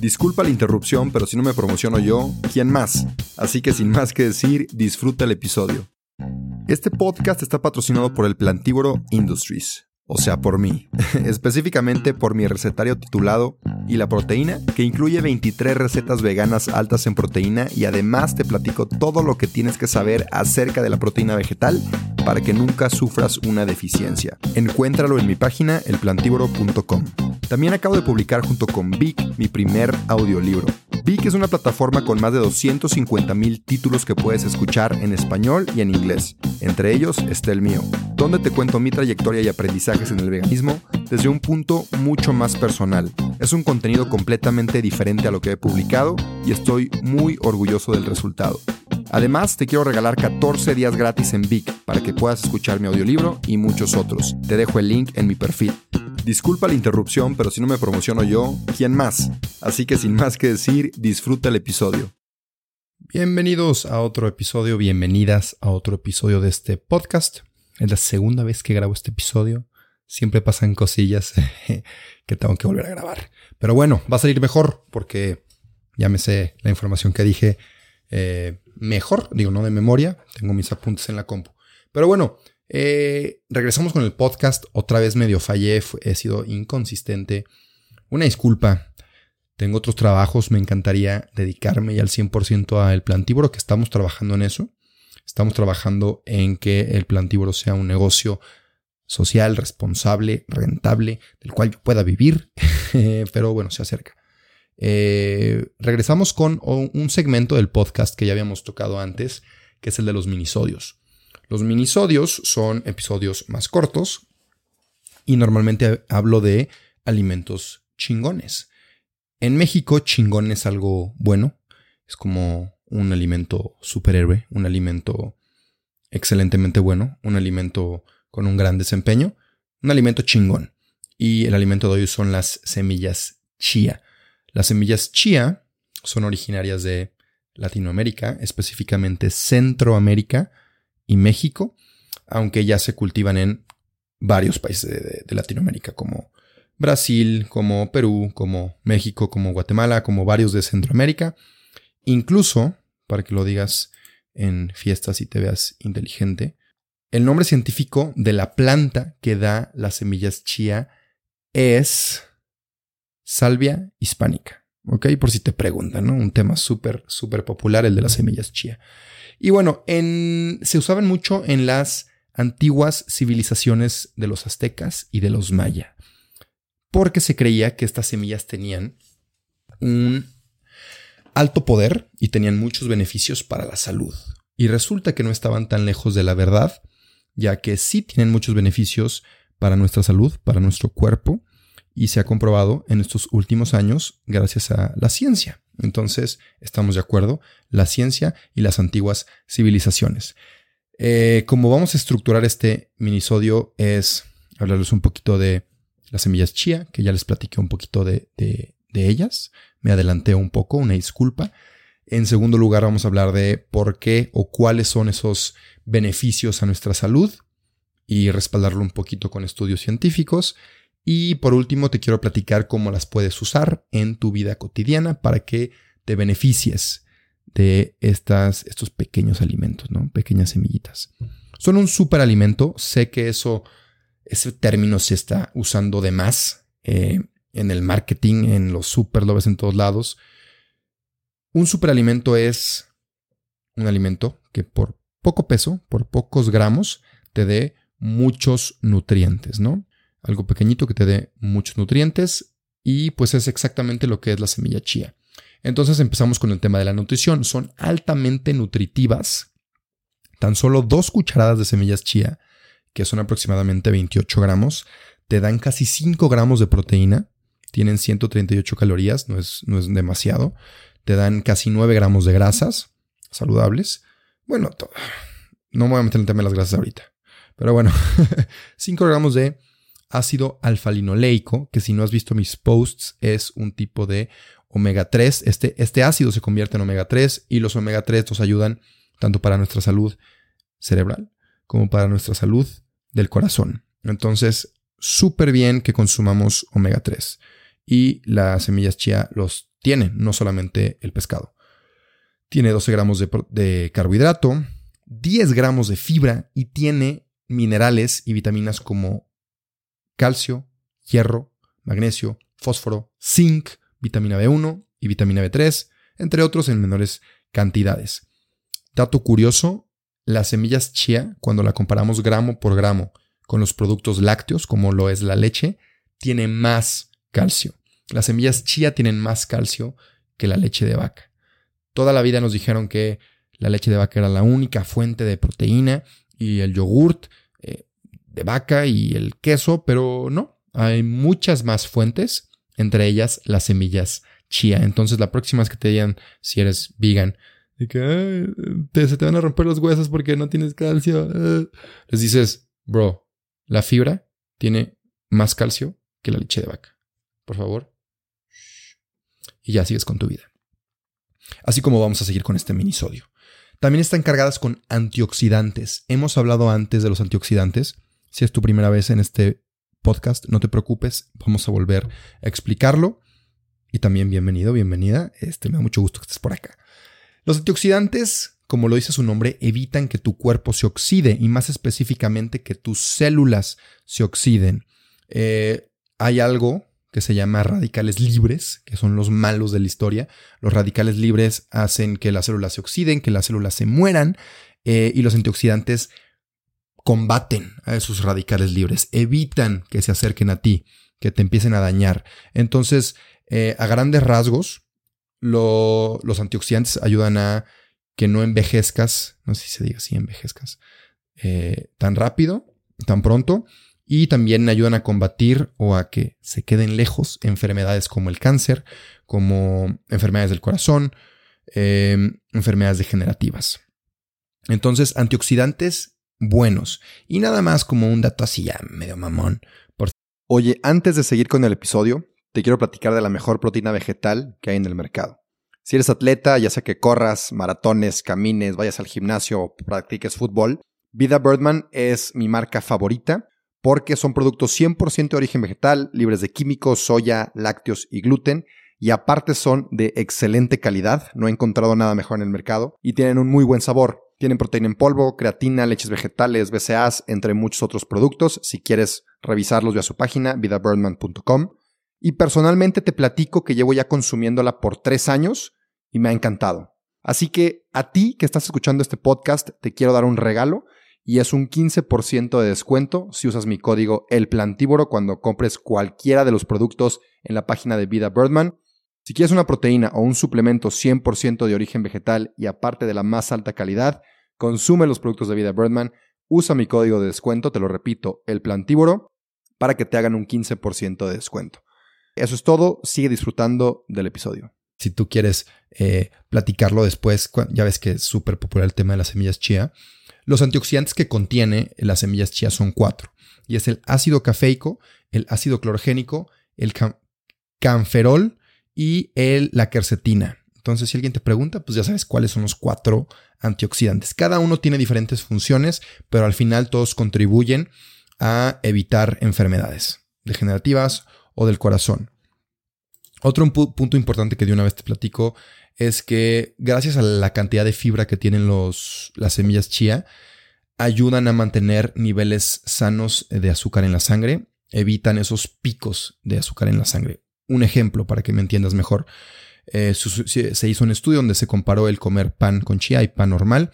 Disculpa la interrupción, pero si no me promociono yo, ¿quién más? Así que sin más que decir, disfruta el episodio. Este podcast está patrocinado por el Plantívoro Industries o sea, por mí, específicamente por mi recetario titulado ¿Y la proteína? que incluye 23 recetas veganas altas en proteína y además te platico todo lo que tienes que saber acerca de la proteína vegetal para que nunca sufras una deficiencia. Encuéntralo en mi página elplantívoro.com. También acabo de publicar junto con Vic mi primer audiolibro. Vic es una plataforma con más de 250 mil títulos que puedes escuchar en español y en inglés. Entre ellos está el mío, donde te cuento mi trayectoria y aprendizajes en el veganismo desde un punto mucho más personal. Es un contenido completamente diferente a lo que he publicado y estoy muy orgulloso del resultado. Además, te quiero regalar 14 días gratis en Vic para que puedas escuchar mi audiolibro y muchos otros. Te dejo el link en mi perfil. Disculpa la interrupción, pero si no me promociono yo, ¿quién más? Así que sin más que decir, disfruta el episodio. Bienvenidos a otro episodio, bienvenidas a otro episodio de este podcast. Es la segunda vez que grabo este episodio. Siempre pasan cosillas que tengo que volver a grabar. Pero bueno, va a salir mejor porque ya me sé la información que dije eh, mejor, digo, no de memoria. Tengo mis apuntes en la compu. Pero bueno, eh, regresamos con el podcast. Otra vez medio fallé, he sido inconsistente. Una disculpa. Tengo otros trabajos, me encantaría dedicarme ya al 100% al plantívoro, que estamos trabajando en eso. Estamos trabajando en que el plantívoro sea un negocio social, responsable, rentable, del cual yo pueda vivir, pero bueno, se acerca. Eh, regresamos con un segmento del podcast que ya habíamos tocado antes, que es el de los minisodios. Los minisodios son episodios más cortos y normalmente hablo de alimentos chingones. En México, chingón es algo bueno. Es como un alimento superhéroe, un alimento excelentemente bueno, un alimento con un gran desempeño, un alimento chingón. Y el alimento de hoy son las semillas chía. Las semillas chía son originarias de Latinoamérica, específicamente Centroamérica, y México, aunque ya se cultivan en varios países de, Latinoamérica, como Brasil, como Perú, como México, como Guatemala, como varios de Centroamérica. Incluso, para que lo digas en fiestas y te veas inteligente, el nombre científico de la planta que da las semillas chía es Salvia hispánica. ¿Ok? Por si te preguntan. Un tema súper, popular, el de las semillas chía. Y bueno, se usaban mucho en las antiguas civilizaciones de los aztecas y de los maya, porque se creía que estas semillas tenían un alto poder y tenían muchos beneficios para la salud. Y resulta que no estaban tan lejos de la verdad, ya que sí tienen muchos beneficios para nuestra salud, para nuestro cuerpo, y se ha comprobado en estos últimos años gracias a la ciencia. Entonces, estamos de acuerdo, la ciencia y las antiguas civilizaciones. Eh, como vamos a estructurar este minisodio es hablarles un poquito de las semillas chía, que ya les platiqué un poquito de, de, de ellas. Me adelanté un poco, una disculpa. En segundo lugar, vamos a hablar de por qué o cuáles son esos beneficios a nuestra salud y respaldarlo un poquito con estudios científicos. Y por último, te quiero platicar cómo las puedes usar en tu vida cotidiana para que te beneficies de estas, estos pequeños alimentos, ¿no? Pequeñas semillitas. Son un superalimento. Sé que eso, ese término se está usando de más eh, en el marketing, en los super, en todos lados. Un superalimento es un alimento que por poco peso, por pocos gramos, te dé muchos nutrientes, ¿no? Algo pequeñito que te dé muchos nutrientes y pues es exactamente lo que es la semilla chía. Entonces empezamos con el tema de la nutrición. Son altamente nutritivas. Tan solo dos cucharadas de semillas chía, que son aproximadamente 28 gramos, te dan casi 5 gramos de proteína. Tienen 138 calorías, no es, no es demasiado. Te dan casi 9 gramos de grasas saludables. Bueno, no me voy a meter en el tema de las grasas ahorita. Pero bueno, 5 gramos de ácido alfa-linoleico, que si no has visto mis posts es un tipo de omega 3. Este, este ácido se convierte en omega 3 y los omega 3 nos ayudan tanto para nuestra salud cerebral como para nuestra salud del corazón. Entonces, súper bien que consumamos omega 3. Y las semillas chía los tienen, no solamente el pescado. Tiene 12 gramos de, de carbohidrato, 10 gramos de fibra y tiene minerales y vitaminas como calcio, hierro, magnesio, fósforo, zinc, vitamina B1 y vitamina B3, entre otros en menores cantidades. Dato curioso, las semillas chía, cuando la comparamos gramo por gramo con los productos lácteos, como lo es la leche, tiene más calcio. Las semillas chía tienen más calcio que la leche de vaca. Toda la vida nos dijeron que la leche de vaca era la única fuente de proteína y el yogurt de vaca y el queso, pero no, hay muchas más fuentes entre ellas las semillas chía. Entonces la próxima vez que te digan si eres vegan, de que se te van a romper los huesos porque no tienes calcio, eh", les dices, bro, la fibra tiene más calcio que la leche de vaca. Por favor. Y ya sigues con tu vida. Así como vamos a seguir con este minisodio. También están cargadas con antioxidantes. Hemos hablado antes de los antioxidantes. Si es tu primera vez en este podcast, no te preocupes, vamos a volver a explicarlo. Y también bienvenido, bienvenida, este, me da mucho gusto que estés por acá. Los antioxidantes, como lo dice su nombre, evitan que tu cuerpo se oxide y más específicamente que tus células se oxiden. Eh, hay algo que se llama radicales libres, que son los malos de la historia. Los radicales libres hacen que las células se oxiden, que las células se mueran, eh, y los antioxidantes combaten a esos radicales libres, evitan que se acerquen a ti, que te empiecen a dañar. Entonces, eh, a grandes rasgos, los antioxidantes ayudan a que no envejezcas, no sé si se diga así, envejezcas, eh, tan rápido, tan pronto, y también ayudan a combatir o a que se queden lejos enfermedades como el cáncer, como enfermedades del corazón, em, enfermedades degenerativas. Entonces, antioxidantes buenos. Y nada más como un dato así ya medio mamón. Oye, antes de seguir con el episodio, te quiero platicar de la mejor proteína vegetal que hay en el mercado. Si eres atleta, ya sea que corras, maratones, camines, vayas al gimnasio o practiques fútbol, Vida Birdman es mi marca favorita porque son productos 100% de origen vegetal, libres de químicos, soya, lácteos y gluten, y aparte son de excelente calidad, no he encontrado nada mejor en el mercado, y tienen un muy buen sabor. Tienen proteína en polvo, creatina, leches vegetales, BCAAs, entre muchos otros productos. Si quieres revisarlos, ve a su página, vidabirdman.com. Y personalmente te platico que llevo ya consumiéndola por tres años y me ha encantado. Así que a ti que estás escuchando este podcast, te quiero dar un regalo y es un 15% de descuento si usas mi código El Plantívoro cuando compres cualquiera de los productos en la página de Vida Birdman. Si quieres una proteína o un suplemento 100% de origen vegetal y aparte de la más alta calidad, consume los productos de vida Birdman, usa mi código de descuento, te lo repito, el plantívoro, para que te hagan un 15% de descuento. Eso es todo, sigue disfrutando del episodio. Si tú quieres eh, platicarlo después, ya ves que es súper popular el tema de las semillas chía. Los antioxidantes que contiene las semillas chía son cuatro, y es el ácido cafeico, el ácido clorogénico, el canferol y el, la quercetina. Entonces, si alguien te pregunta, pues ya sabes cuáles son los cuatro antioxidantes. Cada uno tiene diferentes funciones, pero al final todos contribuyen a evitar enfermedades degenerativas o del corazón. Otro punto importante que de una vez te platico es que gracias a la cantidad de fibra que tienen los, las semillas chía, ayudan a mantener niveles sanos de azúcar en la sangre, evitan esos picos de azúcar en la sangre un ejemplo para que me entiendas mejor. Eh, se hizo un estudio donde se comparó el comer pan con chía y pan normal.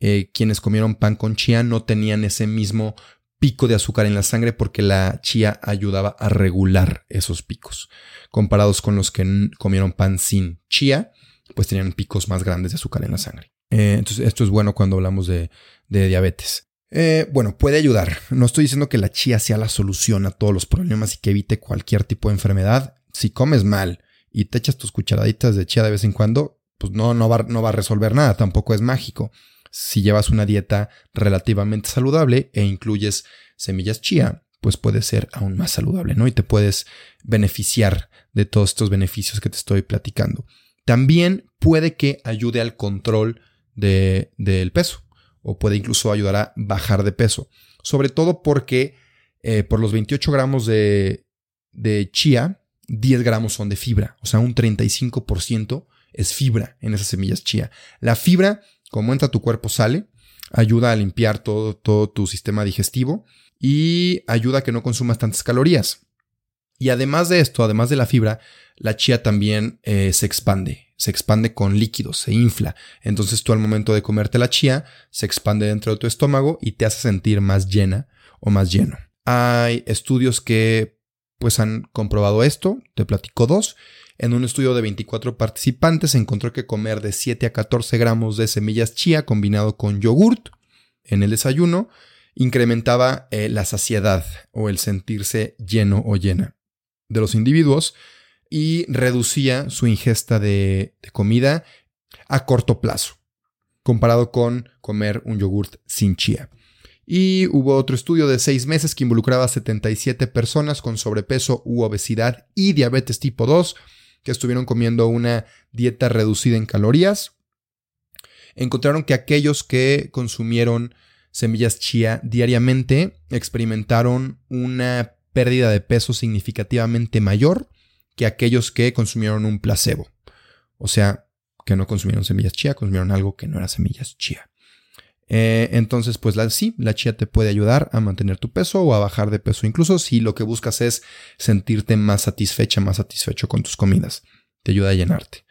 Eh, quienes comieron pan con chía no tenían ese mismo pico de azúcar en la sangre porque la chía ayudaba a regular esos picos. Comparados con los que comieron pan sin chía, pues tenían picos más grandes de azúcar en la sangre. Eh, entonces, esto es bueno cuando hablamos de, diabetes. Eh, bueno, puede ayudar. No estoy diciendo que la chía sea la solución a todos los problemas y que evite cualquier tipo de enfermedad. Si comes mal y te echas tus cucharaditas de chía de vez en cuando, pues no, no, va, no va a resolver nada, tampoco es mágico. Si llevas una dieta relativamente saludable e incluyes semillas chía, pues puede ser aún más saludable, ¿no? Y te puedes beneficiar de todos estos beneficios que te estoy platicando. También puede que ayude al control del peso o puede incluso ayudar a bajar de peso. Sobre todo porque eh, por los 28 gramos de, de chía, 10 gramos son de fibra, o sea, un 35% es fibra en esas semillas chía. La fibra, como entra tu cuerpo, sale, ayuda a limpiar todo, todo tu sistema digestivo y ayuda a que no consumas tantas calorías. Y además de esto, además de la fibra, la chía también eh, se expande, se expande con líquidos, se infla. Entonces tú al momento de comerte la chía, se expande dentro de tu estómago y te hace sentir más llena o más lleno. Hay estudios que pues han comprobado esto, te platico dos. En un estudio de 24 participantes se encontró que comer de 7 a 14 gramos de semillas chía combinado con yogurt en el desayuno incrementaba eh, la saciedad o el sentirse lleno o llena de los individuos y reducía su ingesta de, comida a corto plazo, comparado con comer un yogurt sin chía. Y hubo otro estudio de seis meses que involucraba a 77 personas con sobrepeso u obesidad y diabetes tipo 2 que estuvieron comiendo una dieta reducida en calorías. Encontraron que aquellos que consumieron semillas chía diariamente experimentaron una pérdida de peso significativamente mayor que aquellos que consumieron un placebo. O sea, que no consumieron semillas chía, consumieron algo que no era semillas chía. Eh, entonces, pues la, sí, la chía te puede ayudar a mantener tu peso o a bajar de peso, incluso si lo que buscas es sentirte más satisfecha, más satisfecho con tus comidas. Te ayuda a llenarte.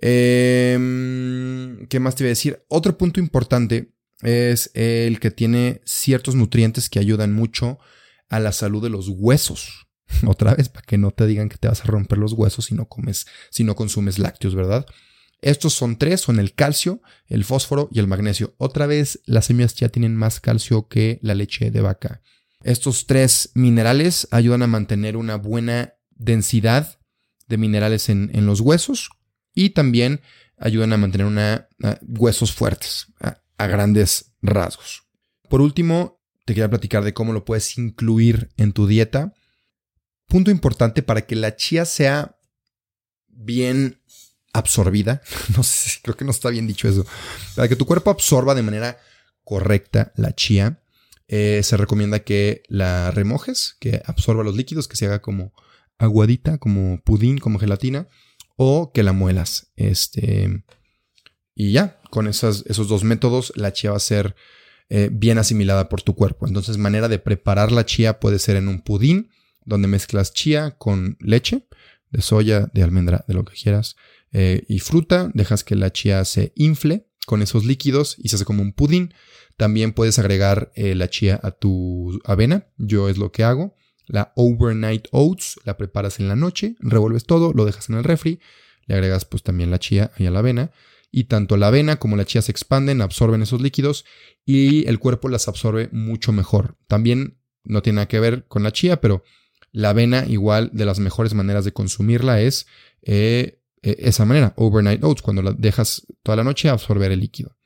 Em, ¿Qué más te voy a decir? Otro punto importante es el que tiene ciertos nutrientes que ayudan mucho a la salud de los huesos. Otra vez, para que no te digan que te vas a romper los huesos si no comes, si no consumes lácteos, ¿verdad? Estos son tres, son el calcio, el fósforo y el magnesio. Otra vez, las semillas ya tienen más calcio que la leche de vaca. Estos tres minerales ayudan a mantener una buena densidad de minerales en, los huesos y también ayudan a mantener huesos fuertes a grandes rasgos. Por último, te quería platicar de cómo lo puedes incluir en tu dieta. Punto importante para que la chía sea bien absorbida. No sé, creo que no está bien dicho eso. Para que tu cuerpo absorba de manera correcta la chía, eh, se recomienda que la remojes, que absorba los líquidos, que se haga como aguadita, como pudín, como gelatina, o que la muelas. Este, y ya, con esos dos métodos, la chía va a ser eh, bien asimilada por tu cuerpo. Entonces, manera de preparar la chía puede ser en un pudín, donde mezclas chía con leche, de soya, de almendra, de lo que quieras, eh, y fruta, dejas que la chía se infle con esos líquidos y se hace como un pudín. También puedes agregar eh, la chía a tu avena, yo es lo que hago. La overnight oats la preparas en la noche, revuelves todo, lo dejas en el refri, le agregas pues también la chía y a la avena y tanto la avena como la chía se expanden, absorben esos líquidos y el cuerpo las absorbe mucho mejor. También no tiene nada que ver con la chía, pero la avena igual de las mejores maneras de consumirla es eh, eh, esa manera, overnight oats, cuando la dejas toda la noche absorber el líquido.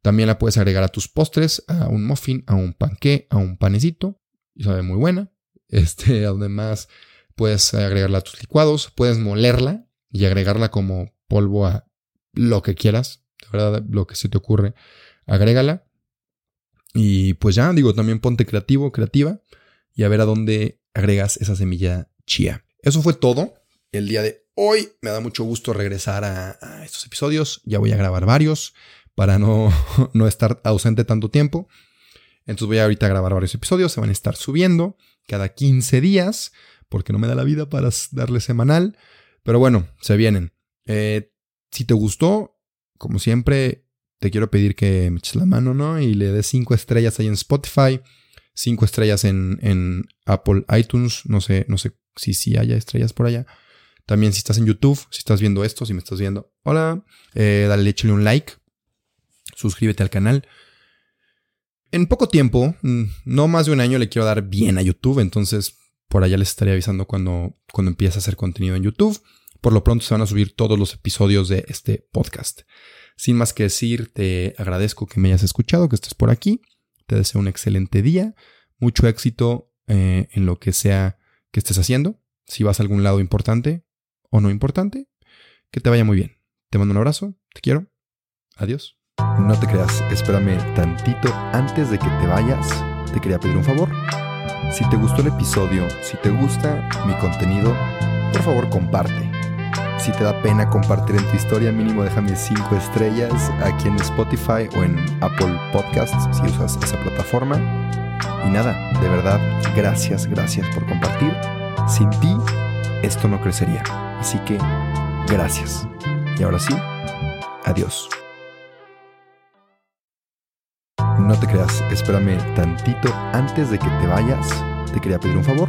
También la puedes agregar a tus postres, a un muffin, a un panqué, a un panecito, y sabe muy buena. Este, además, puedes agregarla a tus licuados, puedes molerla y agregarla como polvo a lo que quieras, de verdad, lo que se te ocurre, agrégala. Y pues ya, digo, también ponte creativo, creativa y a ver a dónde agregas esa semilla chía. Eso fue todo el día de hoy. Me da mucho gusto regresar a, estos episodios. Ya voy a grabar varios para no, no estar ausente tanto tiempo. Entonces voy a ahorita grabar varios episodios. Se van a estar subiendo cada 15 días porque no me da la vida para darle semanal. Pero bueno, se vienen. Eh, si te gustó, como siempre, te quiero pedir que me eches la mano, ¿no? Y le des cinco estrellas ahí en Spotify. Cinco estrellas en, en, Apple iTunes. No sé, no sé si sí haya estrellas por allá. También si estás en YouTube, si estás viendo esto, si me estás viendo, hola, eh, dale, échale un like, suscríbete al canal. En poco tiempo, mm, no más de un año, le quiero dar bien a YouTube, entonces por allá les estaré avisando cuando, cuando empiece a hacer contenido en YouTube. Por lo pronto se van a subir todos los episodios de este podcast. Sin más que decir, te agradezco que me hayas escuchado, que estés por aquí. Te deseo un excelente día, mucho éxito eh, en lo que sea que estés haciendo. Si vas a algún lado importante o no importante, que te vaya muy bien. Te mando un abrazo, te quiero. Adiós. No te creas, espérame tantito antes de que te vayas. Te quería pedir un favor. Si te gustó el episodio, si te gusta mi contenido, por favor comparte. Si te da pena compartir en tu historia, mínimo déjame 5 estrellas aquí en Spotify o en Apple Podcasts si usas esa plataforma. Y nada, de verdad, gracias, gracias por compartir. Sin ti, esto no crecería. Así que, gracias. Y ahora sí, adiós. No te creas, espérame tantito antes de que te vayas. Te quería pedir un favor.